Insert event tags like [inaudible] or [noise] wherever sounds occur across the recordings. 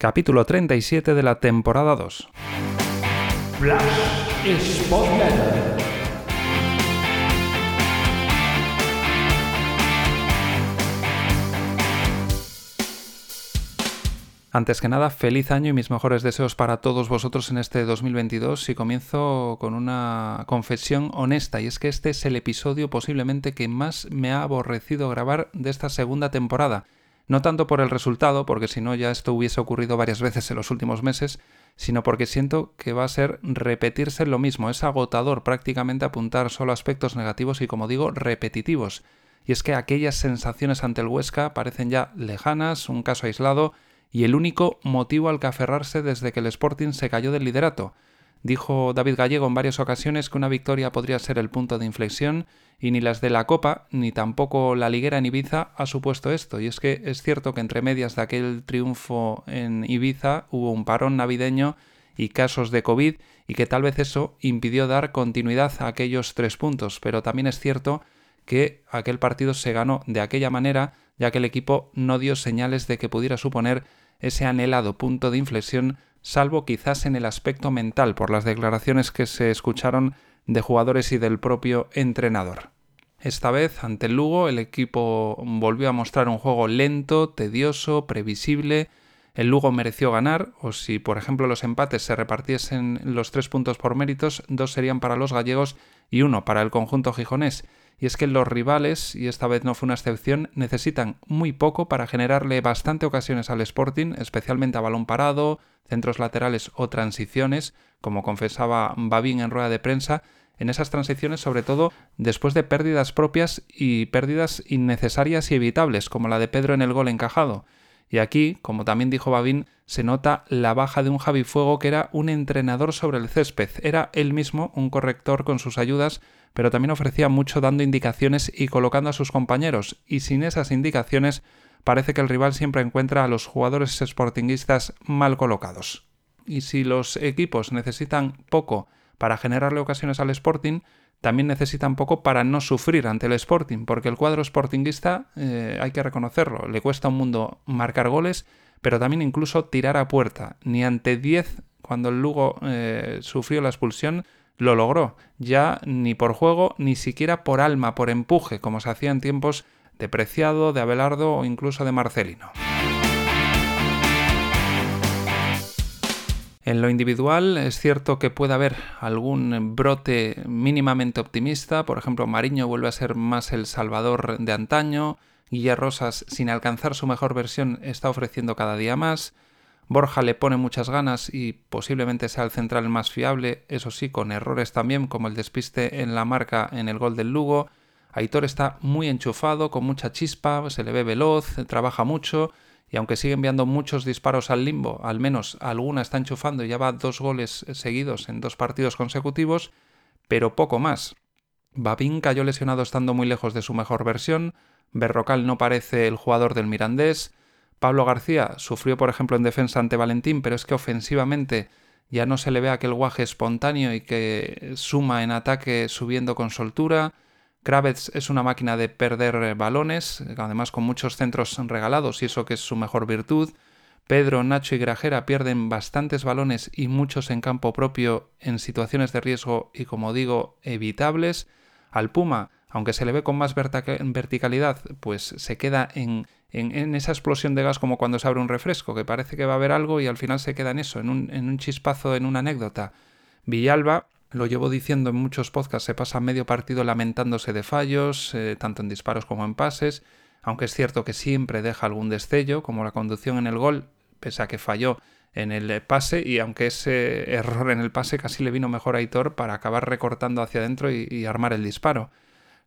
capítulo 37 de la temporada 2. Antes que nada, feliz año y mis mejores deseos para todos vosotros en este 2022 y comienzo con una confesión honesta y es que este es el episodio posiblemente que más me ha aborrecido grabar de esta segunda temporada no tanto por el resultado, porque si no ya esto hubiese ocurrido varias veces en los últimos meses, sino porque siento que va a ser repetirse lo mismo. Es agotador prácticamente apuntar solo aspectos negativos y, como digo, repetitivos. Y es que aquellas sensaciones ante el Huesca parecen ya lejanas, un caso aislado, y el único motivo al que aferrarse desde que el Sporting se cayó del liderato. Dijo David Gallego en varias ocasiones que una victoria podría ser el punto de inflexión y ni las de la Copa ni tampoco la liguera en Ibiza ha supuesto esto. Y es que es cierto que entre medias de aquel triunfo en Ibiza hubo un parón navideño y casos de COVID y que tal vez eso impidió dar continuidad a aquellos tres puntos. Pero también es cierto que aquel partido se ganó de aquella manera ya que el equipo no dio señales de que pudiera suponer ese anhelado punto de inflexión salvo quizás en el aspecto mental por las declaraciones que se escucharon de jugadores y del propio entrenador. Esta vez, ante el Lugo, el equipo volvió a mostrar un juego lento, tedioso, previsible. El Lugo mereció ganar, o si por ejemplo los empates se repartiesen los tres puntos por méritos, dos serían para los gallegos y uno para el conjunto gijonés y es que los rivales, y esta vez no fue una excepción, necesitan muy poco para generarle bastante ocasiones al Sporting, especialmente a balón parado, centros laterales o transiciones, como confesaba Babín en rueda de prensa, en esas transiciones sobre todo después de pérdidas propias y pérdidas innecesarias y evitables, como la de Pedro en el gol encajado. Y aquí, como también dijo Babín, se nota la baja de un Javi Fuego que era un entrenador sobre el césped, era él mismo un corrector con sus ayudas pero también ofrecía mucho dando indicaciones y colocando a sus compañeros, y sin esas indicaciones parece que el rival siempre encuentra a los jugadores sportinguistas mal colocados. Y si los equipos necesitan poco para generarle ocasiones al Sporting, también necesitan poco para no sufrir ante el Sporting, porque el cuadro sportinguista, eh, hay que reconocerlo, le cuesta un mundo marcar goles, pero también incluso tirar a puerta. Ni ante 10, cuando el Lugo eh, sufrió la expulsión, lo logró, ya ni por juego, ni siquiera por alma, por empuje, como se hacía en tiempos de Preciado, de Abelardo o incluso de Marcelino. En lo individual es cierto que puede haber algún brote mínimamente optimista, por ejemplo Mariño vuelve a ser más el salvador de antaño, Guilla Rosas sin alcanzar su mejor versión está ofreciendo cada día más, Borja le pone muchas ganas y posiblemente sea el central más fiable, eso sí, con errores también, como el despiste en la marca en el gol del Lugo. Aitor está muy enchufado, con mucha chispa, se le ve veloz, trabaja mucho y aunque sigue enviando muchos disparos al limbo, al menos alguna está enchufando y ya va dos goles seguidos en dos partidos consecutivos, pero poco más. Babín cayó lesionado estando muy lejos de su mejor versión, Berrocal no parece el jugador del Mirandés, Pablo García sufrió, por ejemplo, en defensa ante Valentín, pero es que ofensivamente ya no se le ve aquel guaje espontáneo y que suma en ataque subiendo con soltura. Kravets es una máquina de perder balones, además con muchos centros regalados y eso que es su mejor virtud. Pedro, Nacho y Grajera pierden bastantes balones y muchos en campo propio en situaciones de riesgo y como digo evitables. Al Puma, aunque se le ve con más verticalidad, pues se queda en esa explosión de gas como cuando se abre un refresco, que parece que va a haber algo y al final se queda en eso, en un chispazo, en una anécdota. Villalba, lo llevo diciendo en muchos podcasts, se pasa medio partido lamentándose de fallos, eh, tanto en disparos como en pases, aunque es cierto que siempre deja algún destello, como la conducción en el gol, pese a que falló en el pase y aunque ese error en el pase casi le vino mejor a Aitor para acabar recortando hacia adentro y armar el disparo.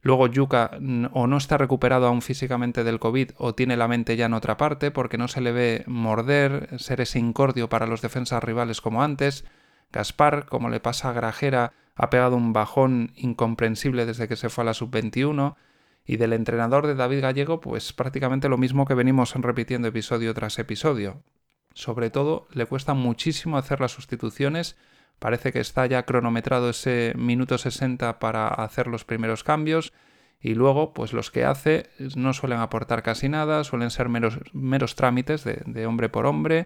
Luego Yuka o no está recuperado aún físicamente del COVID o tiene la mente ya en otra parte porque no se le ve morder, ser ese incordio para los defensas rivales como antes. Gaspar, como le pasa a Grajera, ha pegado un bajón incomprensible desde que se fue a la sub-21. Y del entrenador de David Gallego, pues prácticamente lo mismo que venimos repitiendo episodio tras episodio. Sobre todo, le cuesta muchísimo hacer las sustituciones Parece que está ya cronometrado ese minuto 60 para hacer los primeros cambios y luego pues los que hace no suelen aportar casi nada, suelen ser meros, trámites de, hombre por hombre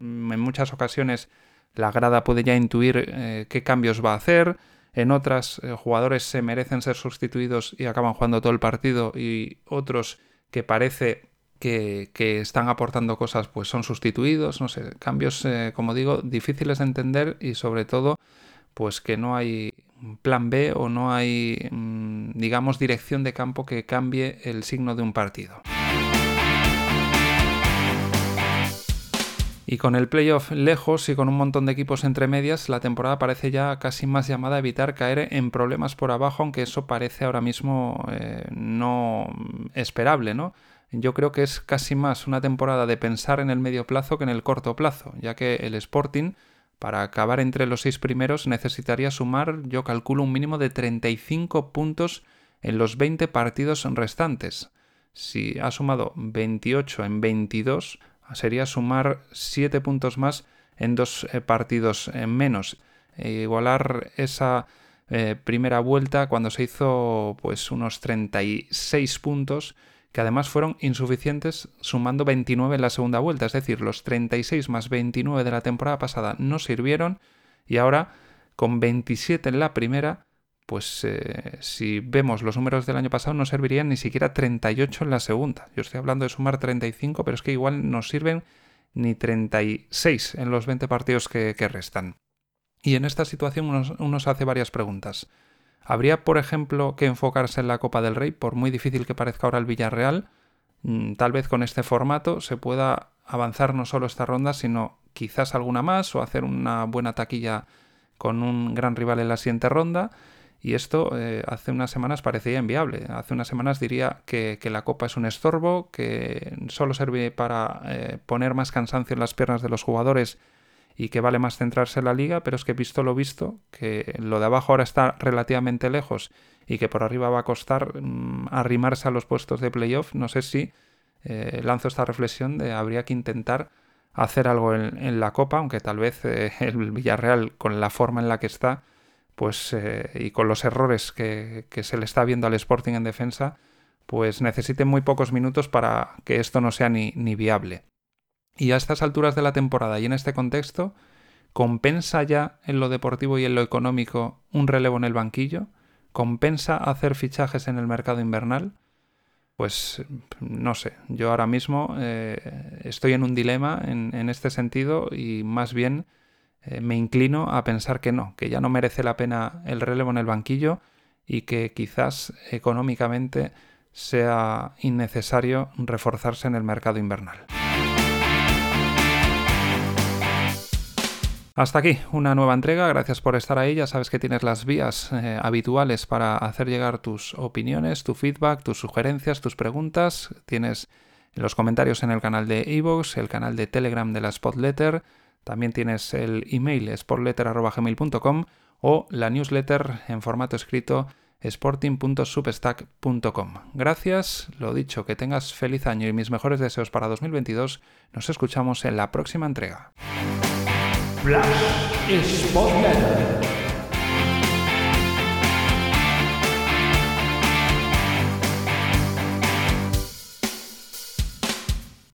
en muchas ocasiones la grada puede ya intuir eh, qué cambios va a hacer, en otras eh, jugadores se merecen ser sustituidos y acaban jugando todo el partido y otros que parece que, están aportando cosas pues son sustituidos, no sé, cambios eh, como digo difíciles de entender y sobre todo pues que no hay plan B o no hay mm, digamos dirección de campo que cambie el signo de un partido. Y con el playoff lejos y con un montón de equipos entre medias, la temporada parece ya casi más llamada a evitar caer en problemas por abajo, aunque eso parece ahora mismo eh, no esperable, ¿no? Yo creo que es casi más una temporada de pensar en el medio plazo que en el corto plazo, ya que el Sporting, para acabar entre los seis primeros, necesitaría sumar, yo calculo, un mínimo de 35 puntos en los 20 partidos restantes. Si ha sumado 28 en 22, sería sumar 7 puntos más en dos eh, partidos en menos. E igualar esa eh, primera vuelta cuando se hizo pues unos 36 puntos que además fueron insuficientes sumando 29 en la segunda vuelta, es decir, los 36 más 29 de la temporada pasada no sirvieron y ahora con 27 en la primera pues eh, si vemos los números del año pasado no servirían ni siquiera 38 en la segunda. Yo estoy hablando de sumar 35, pero es que igual no sirven ni 36 en los 20 partidos que, restan. Y en esta situación uno, se hace varias preguntas. ¿Habría, por ejemplo, que enfocarse en la Copa del Rey, por muy difícil que parezca ahora el Villarreal? Mm, tal vez con este formato se pueda avanzar no solo esta ronda, sino quizás alguna más o hacer una buena taquilla con un gran rival en la siguiente ronda y esto eh, hace unas semanas parecía inviable. Hace unas semanas diría que, la copa es un estorbo, que solo sirve para eh, poner más cansancio en las piernas de los jugadores y que vale más centrarse en la liga, pero es que visto lo visto, que lo de abajo ahora está relativamente lejos y que por arriba va a costar mm, arrimarse a los puestos de playoff, no sé si eh, lanzo esta reflexión de habría que intentar hacer algo en, la copa, aunque tal vez [laughs] el Villarreal con la forma en la que está pues eh, y con los errores que, se le está viendo al Sporting en defensa, pues necesite muy pocos minutos para que esto no sea ni, ni viable. Y a estas alturas de la temporada y en este contexto, ¿compensa ya en lo deportivo y en lo económico un relevo en el banquillo? ¿Compensa hacer fichajes en el mercado invernal? Pues no sé, yo ahora mismo eh, estoy en un dilema en, este sentido y más bien eh, me inclino a pensar que no, que ya no merece la pena el relevo en el banquillo y que quizás económicamente sea innecesario reforzarse en el mercado invernal. Hasta aquí una nueva entrega, gracias por estar ahí, ya sabes que tienes las vías eh, habituales para hacer llegar tus opiniones, tu feedback, tus sugerencias, tus preguntas, tienes los comentarios en el canal de Evox, el canal de Telegram de la Spotletter, también tienes el email sportletter.gmail.com o la newsletter en formato escrito sporting.substack.com. Gracias, lo dicho, que tengas feliz año y mis mejores deseos para 2022. Nos escuchamos en la próxima entrega.